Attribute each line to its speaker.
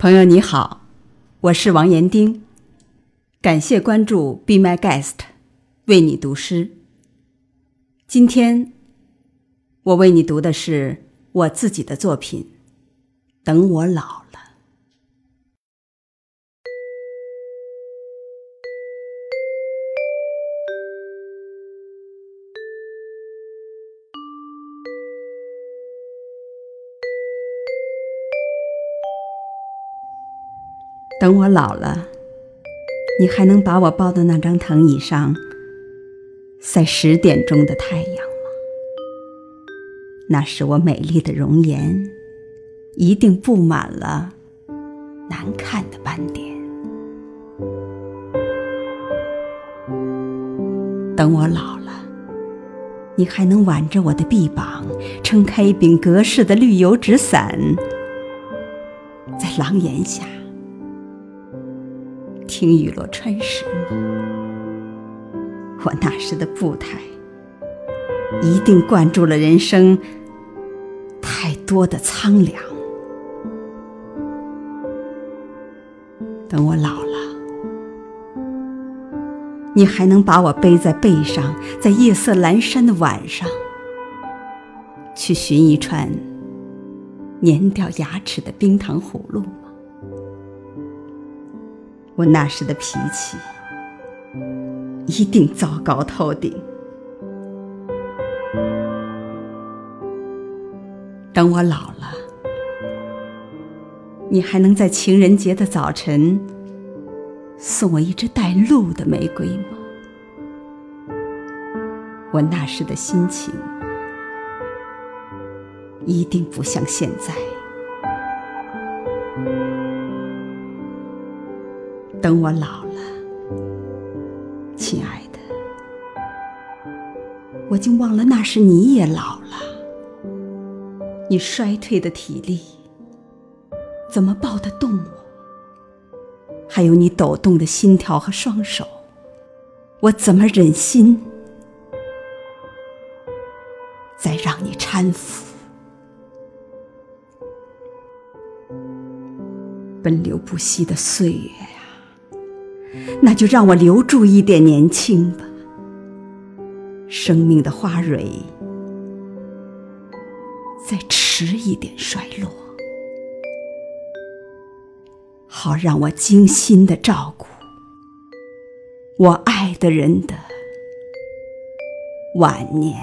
Speaker 1: 朋友你好，我是王延丁，感谢关注 Be My Guest，为你读诗。今天我为你读的是我自己的作品《等我老了》。等我老了，你还能把我抱到那张藤椅上，晒十点钟的太阳吗？那时我美丽的容颜，一定布满了难看的斑点。等我老了，你还能挽着我的臂膀，撑开一柄格式的绿油纸伞，在廊檐下。听雨落穿石吗？我那时的步态，一定灌注了人生太多的苍凉。等我老了，你还能把我背在背上，在夜色阑珊的晚上，去寻一串粘掉牙齿的冰糖葫芦吗？我那时的脾气一定糟糕透顶。等我老了，你还能在情人节的早晨送我一只带露的玫瑰吗？我那时的心情一定不像现在。等我老了，亲爱的，我竟忘了那时你也老了。你衰退的体力怎么抱得动我？还有你抖动的心跳和双手，我怎么忍心再让你搀扶？奔流不息的岁月。那就让我留住一点年轻吧，生命的花蕊再迟一点衰落，好让我精心的照顾我爱的人的晚年。